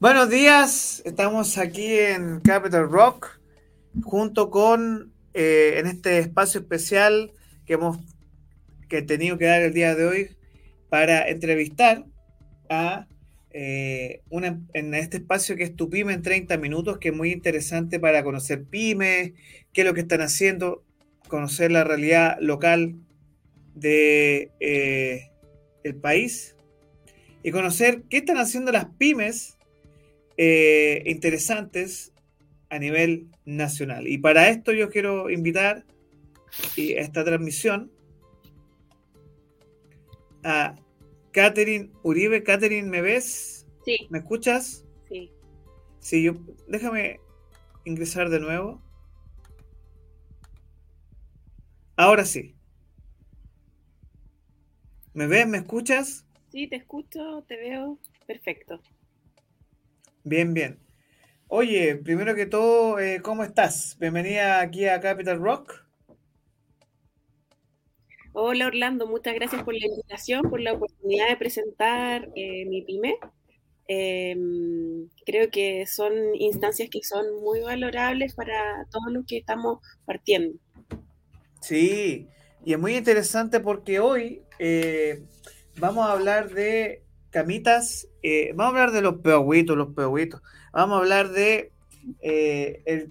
Buenos días, estamos aquí en Capital Rock junto con eh, en este espacio especial que hemos que he tenido que dar el día de hoy para entrevistar a eh, en este espacio que es Tu Pyme en 30 minutos, que es muy interesante para conocer pymes, qué es lo que están haciendo, conocer la realidad local de eh, el país y conocer qué están haciendo las pymes eh, interesantes a nivel nacional. Y para esto yo quiero invitar a esta transmisión a Catherine Uribe. Catherine, ¿me ves? Sí. ¿Me escuchas? Sí. Sí, yo, déjame ingresar de nuevo. Ahora sí. ¿Me ves? ¿Me escuchas? Sí, te escucho, te veo. Perfecto. Bien, bien. Oye, primero que todo, eh, ¿cómo estás? Bienvenida aquí a Capital Rock. Hola Orlando, muchas gracias por la invitación, por la oportunidad de presentar eh, mi pyme. Em, creo que son instancias que son muy valorables para todos los que estamos partiendo. Sí, y es muy interesante porque hoy eh, vamos a hablar de camitas, eh, vamos a hablar de los peogüitos, los peogüitos. Vamos a hablar de eh,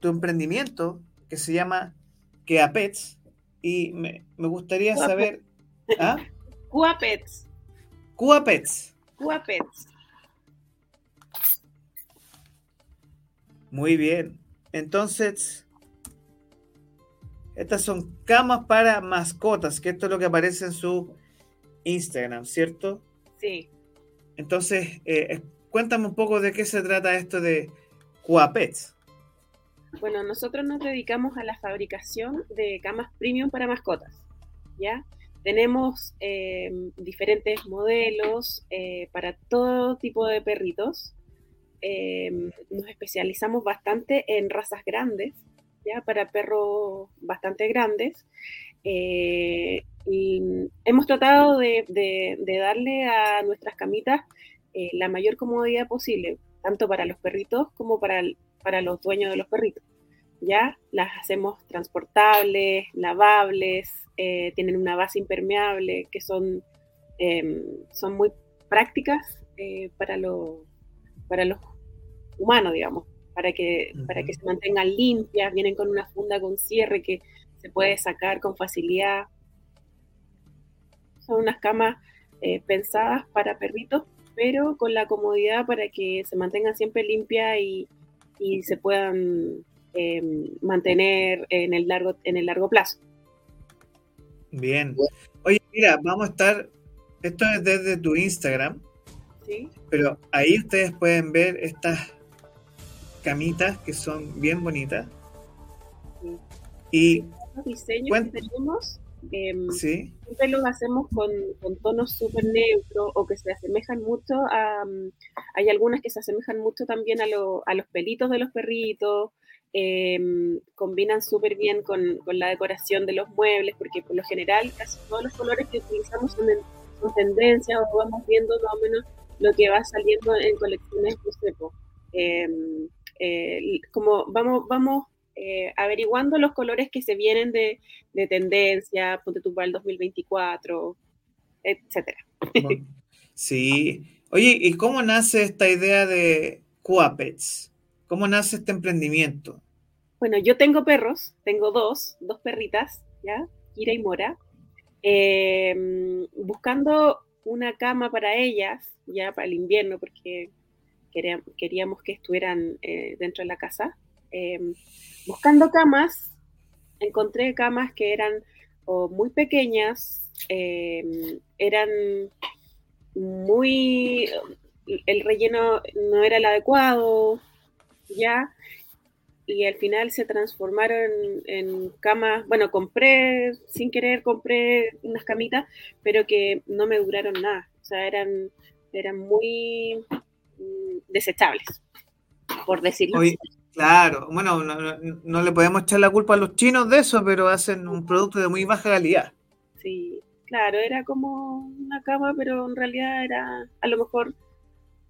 tu emprendimiento que se llama Keapets y me, gustaría saber... ¿ah? Cuapets. Cuapets. Cuapets. Muy bien. Entonces, estas son camas para mascotas, que esto es lo que aparece en su Instagram, ¿cierto? Sí. Entonces, eh, cuéntame un poco de qué se trata esto de Cuapets. Bueno, nosotros nos dedicamos a la fabricación de camas premium para mascotas, ¿ya? Tenemos eh, diferentes modelos eh, para todo tipo de perritos. nos especializamos bastante en razas grandes, ¿ya? Para perros bastante grandes. Y hemos tratado de, darle a nuestras camitas eh, la mayor comodidad posible, tanto para los perritos como para, para los dueños de los perritos. Ya las hacemos transportables, lavables, eh, tienen una base impermeable, que son, em, son muy prácticas eh, para, para los humanos, digamos, para que, para que se mantengan limpias, vienen con una funda con cierre que se puede sacar con facilidad son unas camas eh, pensadas para perritos, pero con la comodidad para que se mantengan siempre limpias y, se puedan em, mantener en el, largo, en el largo plazo. Bien. Oye, mira, vamos a estar, esto es desde tu Instagram, ¿Sí? pero ahí ustedes pueden ver estas camitas que son bien bonitas. Y diseños que tenemos Em, siempre los hacemos con, tonos súper neutros o que se asemejan mucho a... Mm, hay algunas que se asemejan mucho también a, los pelitos de los perritos, em, combinan súper bien con, la decoración de los muebles, porque por lo general casi todos los colores que utilizamos son, en, tendencias o vamos viendo más o menos lo que va saliendo en colecciones, no em, eh, como vamos, vamos eh, averiguando los colores que se vienen de, tendencia, ponte tú para el 2024, etcétera. Sí. Oye, ¿y cómo nace esta idea de Cuapets? ¿Cómo nace este emprendimiento? Bueno, yo tengo perros, tengo dos, dos perritas, ¿ya? Kira y Mora. Em, buscando una cama para ellas, ya para el invierno, porque queríamos que estuvieran eh, dentro de la casa. Em, buscando camas, encontré camas que eran muy pequeñas, em, eran muy, el relleno no era el adecuado, ya, y al final se transformaron en camas, bueno, compré, sin querer, compré unas camitas, pero que no me duraron nada, o sea, eran, eran muy mm, desechables, por decirlo así. Claro, bueno, no, le podemos echar la culpa a los chinos de eso, pero hacen un producto de muy baja calidad. Sí, claro, era como una cama, pero en realidad era a lo mejor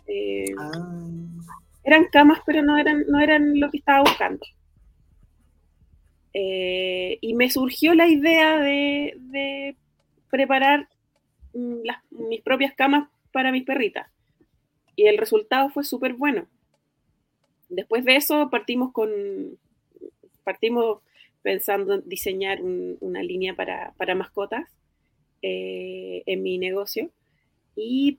Eh, ah. Eran camas, pero no eran, no eran lo que estaba buscando. Eh, y me surgió la idea de, preparar mm, mis propias camas para mis perritas. Y el resultado fue súper bueno. Después de eso partimos con, partimos pensando en diseñar una línea para, mascotas eh, en mi negocio. Y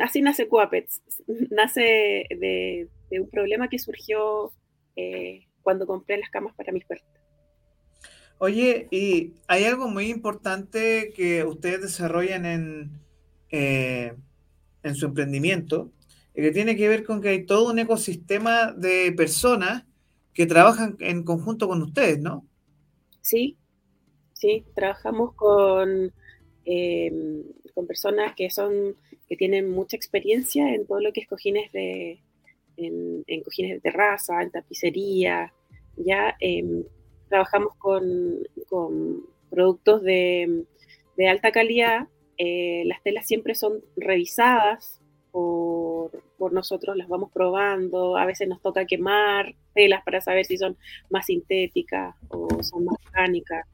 así nace Coapets. Nace de, un problema que surgió eh, cuando compré las camas para mis perros. Oye, y hay algo muy importante que ustedes desarrollan en, eh, en su emprendimiento, que tiene que ver con que hay todo un ecosistema de personas que trabajan en conjunto con ustedes, ¿no? Sí, sí, trabajamos con, eh, con personas que son, que tienen mucha experiencia en todo lo que es cojines de, en, cojines de terraza, en tapicería, ya em, trabajamos con, productos de, alta calidad. Eh, las telas siempre son revisadas por, nosotros, las vamos probando. A veces nos toca quemar telas para saber si son más sintéticas o son más orgánicas.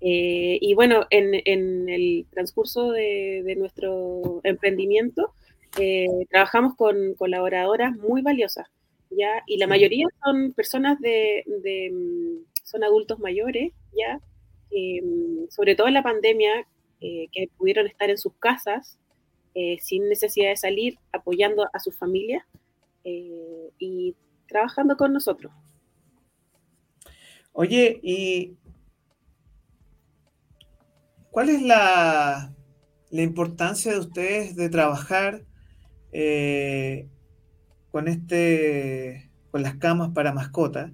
Eh, y bueno, en, el transcurso de, nuestro emprendimiento, eh, trabajamos con colaboradoras muy valiosas, ¿ya? Y la mayoría son personas de, son adultos mayores, ya, em, sobre todo en la pandemia, eh, que pudieron estar en sus casas eh, sin necesidad de salir, apoyando a su familia eh, y trabajando con nosotros. Oye, ¿y cuál es la, la importancia de ustedes de trabajar con este con las camas para mascotas?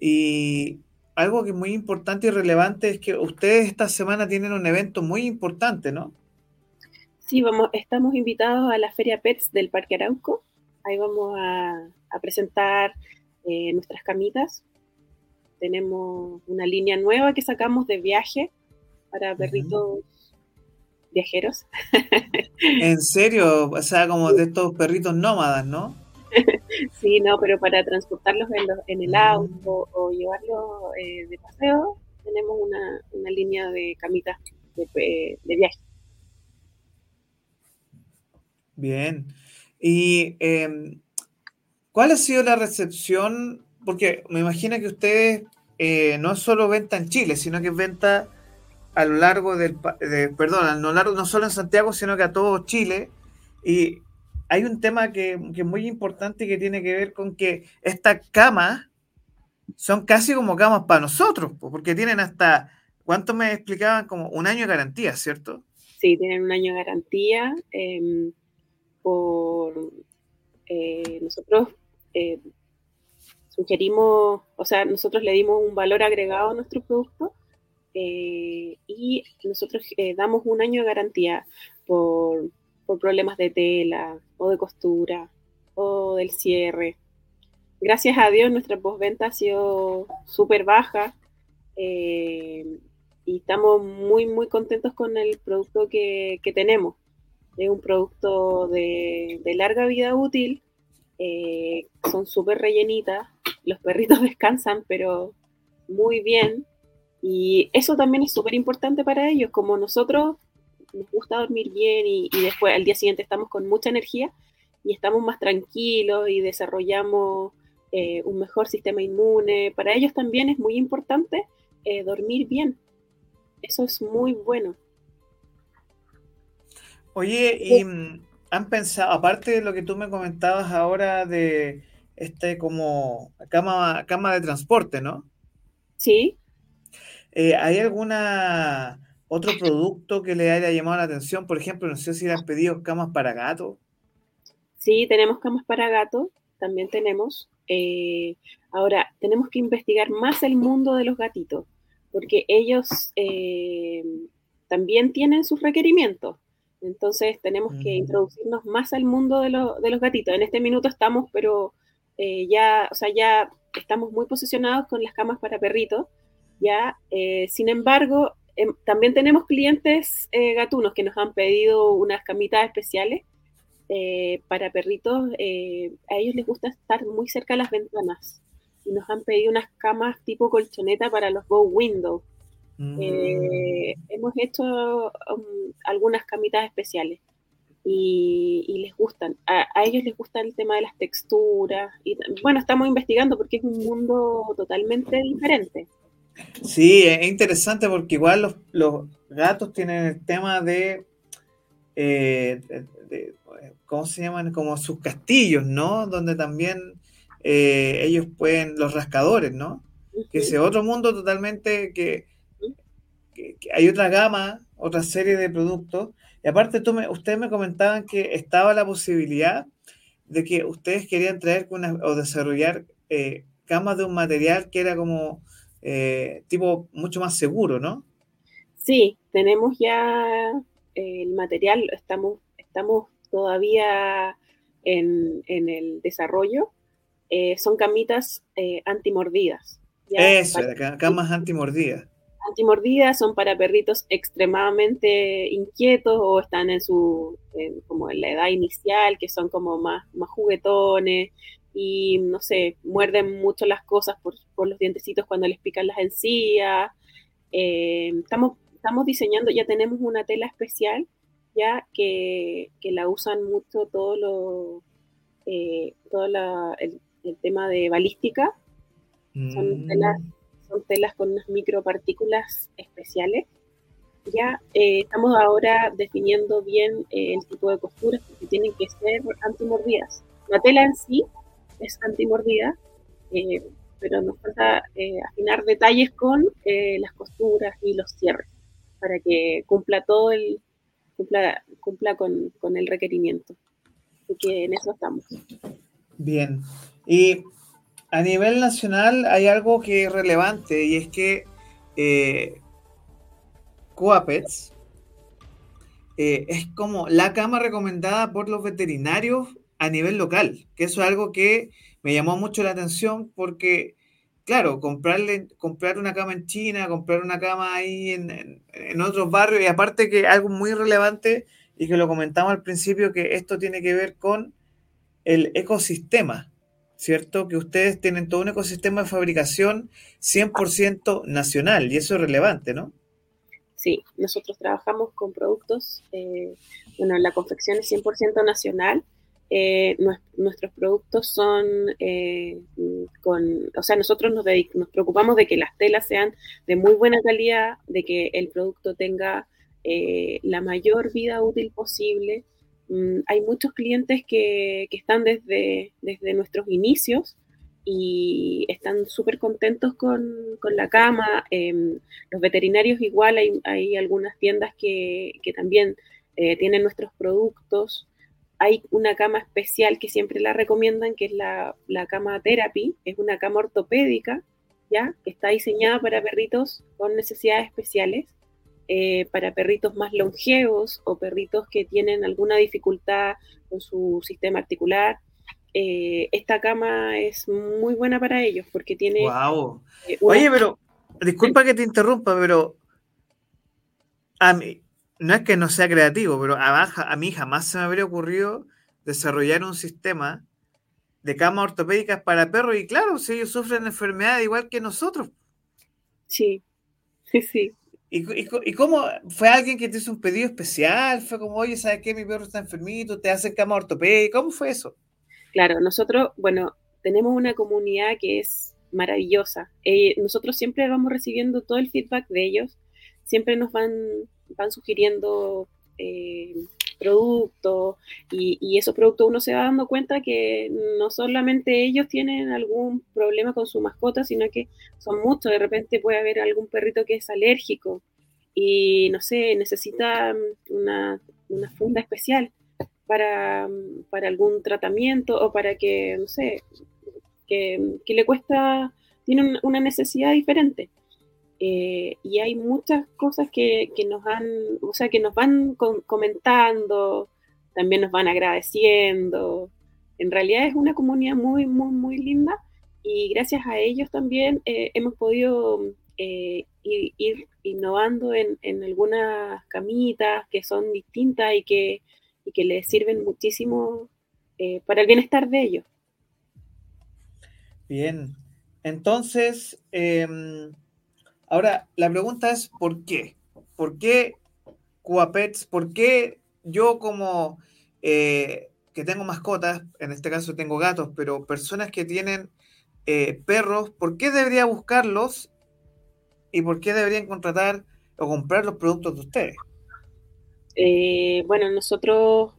Y algo que es muy importante y relevante es que ustedes esta semana tienen un evento muy importante, ¿no? Sí, vamos, estamos invitados a la Feria Pets del Parque Arauco. Ahí vamos a, presentar eh, nuestras camitas. Tenemos una línea nueva que sacamos de viaje para perritos viajeros. ¿En serio? O sea, como de estos perritos nómadas, ¿no? sí, no, pero para transportarlos en, el auto o llevarlos eh, de paseo, tenemos una, línea de camitas de, viaje. Bien. ¿Y em, cuál ha sido la recepción? Porque me imagino que ustedes eh, no solo venta en Chile, sino que venta a lo largo del, perdón, a lo largo no solo en Santiago, sino que a todo Chile. Y hay un tema que, es muy importante que tiene que ver con que estas camas son casi como camas para nosotros, porque tienen hasta, ¿cuánto me explicaban? Como un año de garantía, ¿cierto? Sí, tienen un año de garantía. Em, por eh, nosotros eh, sugerimos, o sea, nosotros le dimos un valor agregado a nuestro producto eh, y nosotros damos un año de garantía por por problemas de tela o de costura o del cierre. Gracias a Dios nuestra postventa ha sido súper baja y estamos muy, muy contentos con el producto que, tenemos. Es un producto de, larga vida útil, eh, son súper rellenitas, los perritos descansan, pero muy bien. Y eso también es súper importante para ellos, como nosotros nos gusta dormir bien y, después al día siguiente estamos con mucha energía y estamos más tranquilos y desarrollamos eh, un mejor sistema inmune. Para ellos también es muy importante eh, dormir bien. Eso es muy bueno. Oye, y mm, han pensado, aparte de lo que tú me comentabas ahora de este como cama, cama de transporte, ¿no? Sí. Eh, ¿Hay alguna otro producto que le haya llamado la atención, por ejemplo, no sé si le han pedido camas para gato. Sí, tenemos camas para gato, también tenemos. Eh, ahora, tenemos que investigar más el mundo de los gatitos, porque ellos eh, también tienen sus requerimientos. Entonces tenemos que introducirnos más al mundo de, los gatitos. En este minuto estamos, pero eh, ya, o sea, ya estamos muy posicionados con las camas para perritos. Ya, sin embargo, Em, también tenemos clientes eh, gatunos que nos han pedido unas camitas especiales eh, para perritos, eh, a ellos les gusta estar muy cerca de las ventanas y nos han pedido unas camas tipo colchoneta para los Go Window. Mm. Hemos hecho um, algunas camitas especiales y, les gustan. A, ellos les gusta el tema de las texturas. Y bueno, estamos investigando porque es un mundo totalmente diferente. Sí, es interesante porque igual los, gatos tienen el tema de, eh, ¿cómo se llaman? Como sus castillos, ¿no? Donde también eh, ellos pueden, los rascadores, ¿no? Que es otro mundo totalmente que, hay otra gama, otra serie de productos. Y aparte, tú me, ustedes me comentaban que estaba la posibilidad de que ustedes querían traer o desarrollar eh, camas de un material que era como eh, tipo mucho más seguro, ¿no? Sí, tenemos ya el material, estamos, estamos todavía en, el desarrollo. Eh, son camitas eh, antimordidas. Eso, camas antimordidas. Antimordidas son para perritos extremadamente inquietos o están en su, como en la edad inicial, que son como más, más juguetones, y no sé, muerden mucho las cosas por, los dientecitos cuando les pican las encías. Eh, estamos, estamos diseñando, ya tenemos una tela especial ya que, la usan mucho todo lo eh, todo el, tema de balística. Son, mm. telas, son telas con unas micropartículas especiales. Ya eh, estamos ahora definiendo bien el tipo de costuras que tienen que ser antimordidas. La tela en sí es antimordida, eh, pero nos falta eh, afinar detalles con eh, las costuras y los cierres para que cumpla todo el cumpla, cumpla con, con, el requerimiento. Así que en eso estamos. Bien. Y a nivel nacional hay algo que es relevante y es que eh, Coapets es como la cama recomendada por los veterinarios a nivel local, que eso es algo que me llamó mucho la atención porque, claro, comprarle, comprar una cama en China, comprar una cama ahí en, en, otros barrios, y aparte que algo muy relevante y que lo comentamos al principio, que esto tiene que ver con el ecosistema, ¿cierto? Que ustedes tienen todo un ecosistema de fabricación 100% nacional y eso es relevante, ¿no? Sí, nosotros trabajamos con productos, eh, bueno, la confección es 100% nacional eh, nuestros productos son eh, con, o sea, nosotros nos, nos, preocupamos de que las telas sean de muy buena calidad, de que el producto tenga eh, la mayor vida útil posible. Mm, hay muchos clientes que, están desde, nuestros inicios y están súper contentos con, la cama. Em, los veterinarios igual, hay, algunas tiendas que, también tienen nuestros productos hay una cama especial que siempre la recomiendan, que es la, cama therapy, es una cama ortopédica, ¿ya? Está diseñada para perritos con necesidades especiales, eh, para perritos más longevos o perritos que tienen alguna dificultad con su sistema articular. Eh, esta cama es muy buena para ellos porque tiene... ¡Wow! Eh, Oye, pero, disculpa que te interrumpa, pero a mí, no es que no sea creativo, pero a, a mí jamás se me habría ocurrido desarrollar un sistema de camas ortopédicas para perros y claro, si ellos sufren enfermedades igual que nosotros. Sí, sí, sí. ¿Y, cómo fue alguien que te hizo un pedido especial? Fue como, oye, ¿sabes qué? Mi perro está enfermito, te hace cama ortopédica. ¿Cómo fue eso? Claro, nosotros, bueno, tenemos una comunidad que es maravillosa. Eh, nosotros siempre vamos recibiendo todo el feedback de ellos, siempre nos van van sugiriendo eh, productos y, esos productos uno se va dando cuenta que no solamente ellos tienen algún problema con su mascota, sino que son muchos. De repente puede haber algún perrito que es alérgico y no sé, necesita una, funda especial para, algún tratamiento o para que, no sé, que, que le cuesta, tiene una necesidad diferente. Eh, y hay muchas cosas que, nos han, o sea, que nos van comentando, también nos van agradeciendo. En realidad es una comunidad muy, muy, muy linda y gracias a ellos también eh, hemos podido eh, ir, innovando en, algunas camitas que son distintas y que, y que les sirven muchísimo para el bienestar de ellos. Bien, entonces, em, ahora la pregunta es ¿por qué? ¿Por qué Cuapets? ¿Por qué yo como eh, que tengo mascotas, en este caso tengo gatos, pero personas que tienen eh, perros, ¿por qué debería buscarlos y por qué deberían contratar o comprar los productos de ustedes? Eh, bueno, nosotros,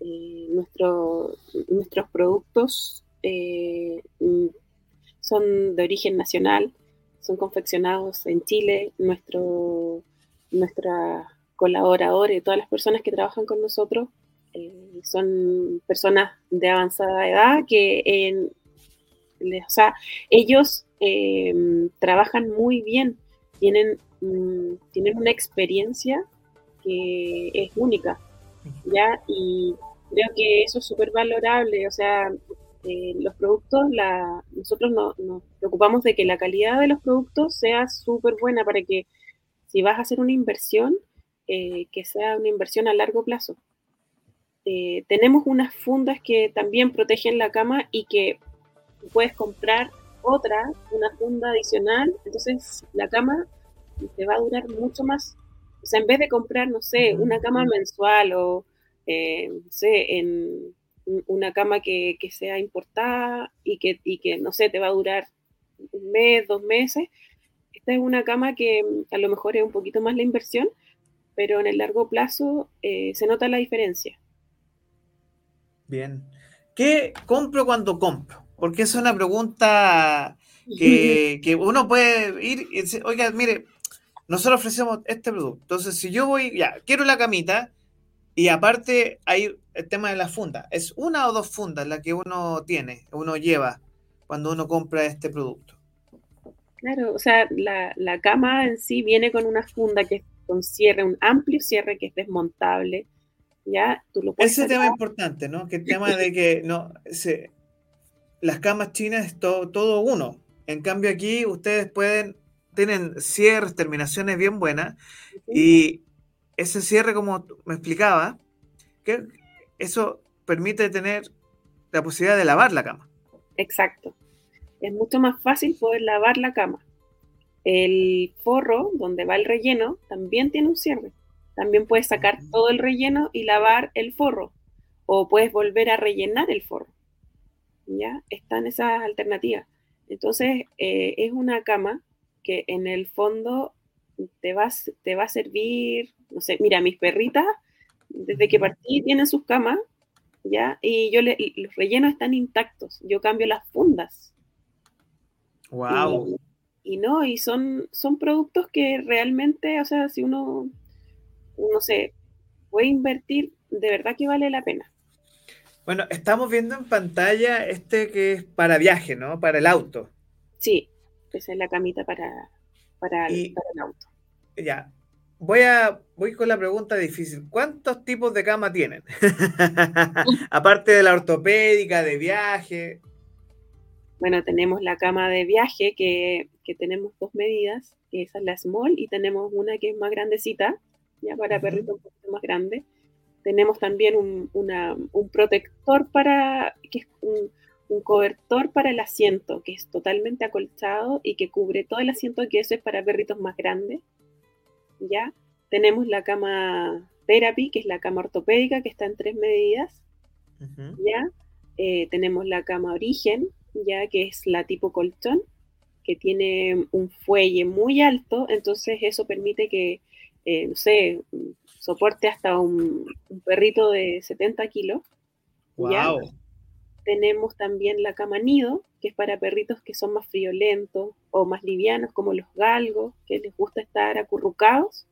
eh, nuestros productos mm, son de origen nacional, son confeccionados en Chile, nuestro, nuestra colaboradores, todas las personas que trabajan con nosotros son personas de avanzada edad que en, o sea, ellos eh, trabajan muy bien, tienen, mm, tienen una experiencia que es única, ¿ya? Y creo que eso es súper valorable, o sea, eh, los productos, la, nosotros nos preocupamos de que la calidad de los productos sea súper buena para que si vas a hacer una inversión, eh, que sea una inversión a largo plazo. tenemos unas fundas que también protegen la cama y que puedes comprar otra, una funda adicional, entonces la cama te va a durar mucho más. O sea, en vez de comprar, no sé, una cama mensual o, eh, no sé, en una cama que, sea importada y que, que, no sé, te va a durar un mes, dos meses, esta es una cama que a lo mejor es un poquito más la inversión, pero en el largo plazo eh, se nota la diferencia. Bien. ¿Qué compro cuando compro? Porque es una pregunta que, uno puede ir y decir, oiga, mire, nosotros ofrecemos este producto. Entonces, si yo voy, ya, quiero la camita y aparte hay el tema de la funda. ¿Es una o dos fundas la que uno tiene, uno lleva cuando uno compra este producto? Claro, o sea, la, la cama en sí viene con una funda que es con cierre, un amplio cierre que es desmontable. ¿ya? Tú lo puedes Ese tema importante, ¿no? Que el tema de que no se, las camas chinas es todo, uno. En cambio aquí ustedes pueden, tienen cierres, terminaciones bien buenas y ese cierre, como me explicaba, que eso permite tener la posibilidad de lavar la cama. Exacto. Es mucho más fácil poder lavar la cama. El forro donde va el relleno también tiene un cierre. También puedes sacar todo el relleno y lavar el forro. O puedes volver a rellenar el forro. ¿ya? Están esas alternativas. Entonces, eh, es una cama que en el fondo te va, te va a servir, no sé, mira, mis perritas, desde que partí, tienen sus camas, ¿ya? Y yo le, los rellenos están intactos, yo cambio las fundas. ¡Wow! Y, no, y son, son productos que realmente, o sea, si uno, uno se puede invertir, de verdad que vale la pena. Bueno, estamos viendo en pantalla este que es para viaje, ¿no? Para el auto. Sí, esa es la camita para, para, el, auto. Ya. Voy a voy con la pregunta difícil. ¿Cuántos tipos de cama tienen? Aparte de la ortopédica, de viaje. Bueno, tenemos la cama de viaje que, que tenemos dos medidas, que esa es la small, y tenemos una que es más grandecita, ya para perritos un poquito más grande tenemos también un, protector para, que es un, cobertor para el asiento, que es totalmente acolchado y que cubre todo el asiento, que eso es para perritos más grandes. ¿Ya? Tenemos la cama therapy, que es la cama ortopédica, que está en tres medidas. ¿Ya? Eh, tenemos la cama origen, ya que es la tipo colchón, que tiene un fuelle muy alto, entonces eso permite que, eh, no sé, soporte hasta un, perrito de 70 kilos. Wow. Tenemos también la cama nido, que es para perritos que son más friolentos o más livianos, como los galgos, que les gusta estar acurrucados.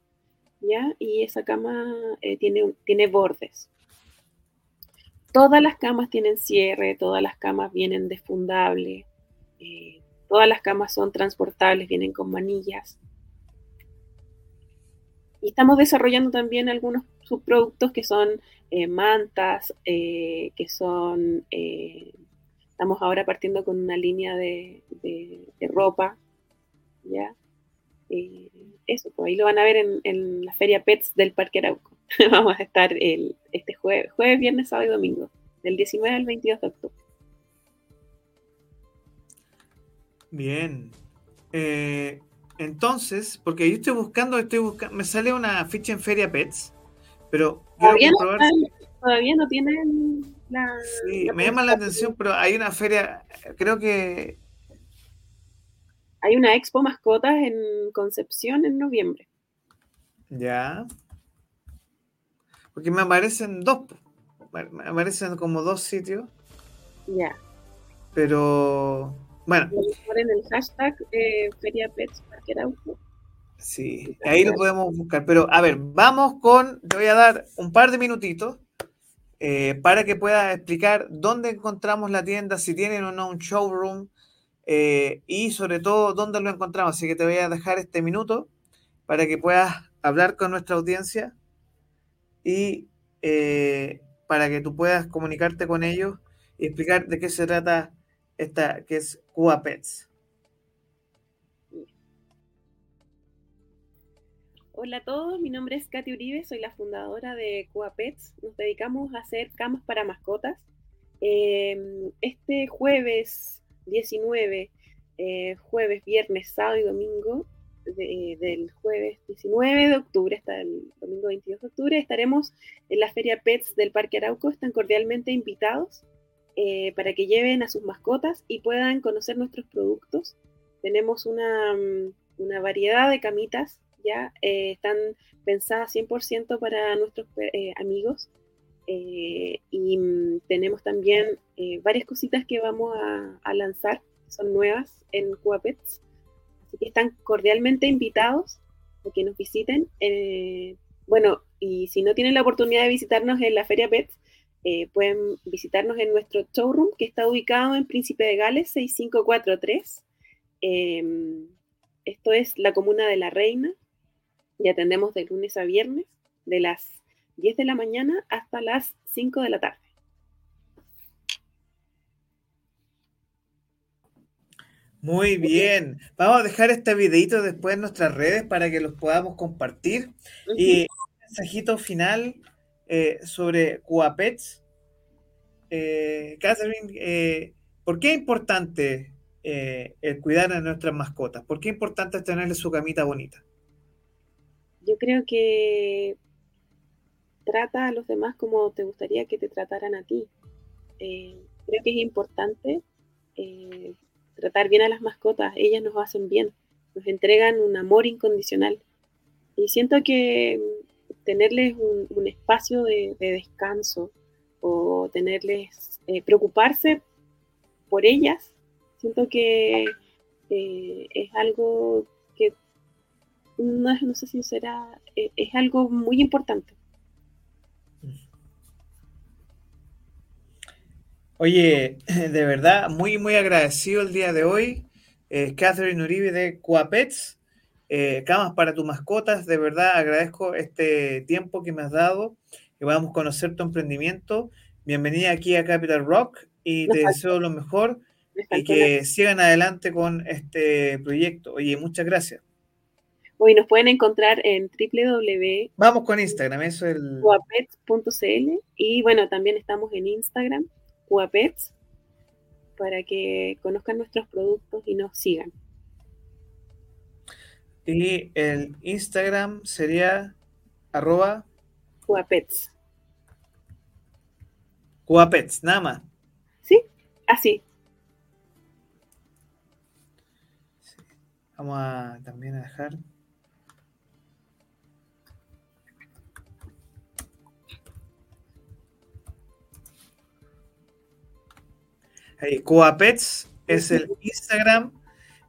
¿ya? Y esa cama eh, tiene, tiene bordes. Todas las camas tienen cierre, todas las camas vienen desfundables, eh, todas las camas son transportables, vienen con manillas. Y estamos desarrollando también algunos subproductos que son eh, mantas, eh, que son, eh, estamos ahora partiendo con una línea de, ropa, ¿ya? eso, pues ahí lo van a ver en, la feria Pets del Parque Arauco. Vamos a estar el, este jueves jueves, viernes, sábado y domingo, del 19 al 22 de octubre. Bien. Entonces, porque yo estoy buscando, estoy buscando, me sale una ficha en Feria Pets, pero todavía, no, todavía no tienen la. Sí, me llama la atención, pero hay una feria, creo que. Hay una expo mascotas en Concepción en noviembre. Ya. Porque me aparecen dos, me aparecen como dos sitios. Ya. Pero bueno. En el hashtag eh, Feria Pets Sí, ahí lo podemos buscar. Pero a ver, vamos con, te voy a dar un par de minutitos eh, para que puedas explicar dónde encontramos la tienda, si tienen o no un showroom eh, y sobre todo dónde lo encontramos. Así que te voy a dejar este minuto para que puedas hablar con nuestra audiencia y eh, para que tú puedas comunicarte con ellos y explicar de qué se trata esta que es Cuba Pets. Hola a todos, mi nombre es Katy Uribe, soy la fundadora de Cuba Pets. Nos dedicamos a hacer camas para mascotas. Em, este jueves 19, eh, jueves, viernes, sábado y domingo, del jueves 19 de octubre hasta el domingo 22 de octubre, estaremos en la Feria Pets del Parque Arauco. Están cordialmente invitados eh, para que lleven a sus mascotas y puedan conocer nuestros productos. Tenemos una, una variedad de camitas ya eh, están pensadas 100% para nuestros eh, amigos. Eh, y mm, tenemos también varias cositas que vamos a, lanzar, son nuevas en Cuapets. Así que están cordialmente invitados a que nos visiten. bueno, y si no tienen la oportunidad de visitarnos en la Feria Pets, pueden visitarnos en nuestro showroom que está ubicado en Príncipe de Gales 6543. esto es la comuna de La Reina, y atendemos de lunes a viernes de las 10 de la mañana hasta las 5 de la tarde. Muy bien. Vamos a dejar este videito después en nuestras redes para que los podamos compartir. Y un mensajito final eh, sobre Cuapets. Eh, Catherine, eh, ¿por qué es importante el cuidar a nuestras mascotas? ¿Por qué es importante tenerle su camita bonita? Yo creo que trata a los demás como te gustaría que te trataran a ti. Eh, creo que es importante eh, tratar bien a las mascotas, ellas nos hacen bien, nos entregan un amor incondicional. Y siento que tenerles un, espacio de, descanso o tenerles, eh, preocuparse por ellas, siento que es algo no, no sé si será, eh, es algo muy importante. Oye, de verdad, muy, muy agradecido el día de hoy. Eh, Catherine Uribe de Cuapets, eh, camas para tus mascotas. De verdad, agradezco este tiempo que me has dado, que podamos conocer tu emprendimiento. Bienvenida aquí a Capital Rock y te deseo lo mejor y que sigan adelante con este proyecto. Oye, muchas gracias. Hoy nos pueden encontrar en www. Vamos con Instagram, eso es el. Cuapets.cl. Y bueno, también estamos en Instagram, Cuapets, para que conozcan nuestros productos y nos sigan. Y el Instagram sería arroba. Cuapets. Cuapets, nada más. Sí, así. Vamos a también a dejar. Coapets es el Instagram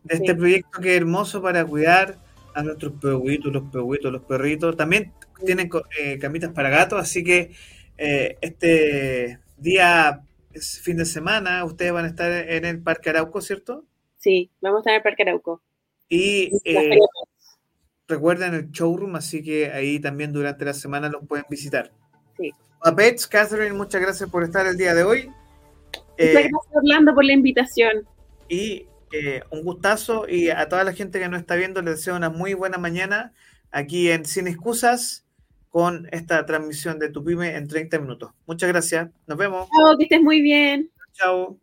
de este proyecto que es hermoso para cuidar a nuestros perritos, los perritos, los perritos. También tienen eh, camitas para gatos, así que eh, este día, es fin de semana, ustedes van a estar en el Parque Arauco, ¿cierto? Sí, vamos a estar en el Parque Arauco. Y eh, recuerden el showroom, así que ahí también durante la semana los pueden visitar. Sí. Coapets, Catherine, muchas gracias por estar el día de hoy. Muchas eh, gracias, Orlando, por la invitación. Y eh, un gustazo. Y a toda la gente que nos está viendo, les deseo una muy buena mañana aquí en Sin Excusas. con esta transmisión de Tu Pyme en 30 minutos. Muchas gracias. Nos vemos. Chao, que estés muy bien. Chao.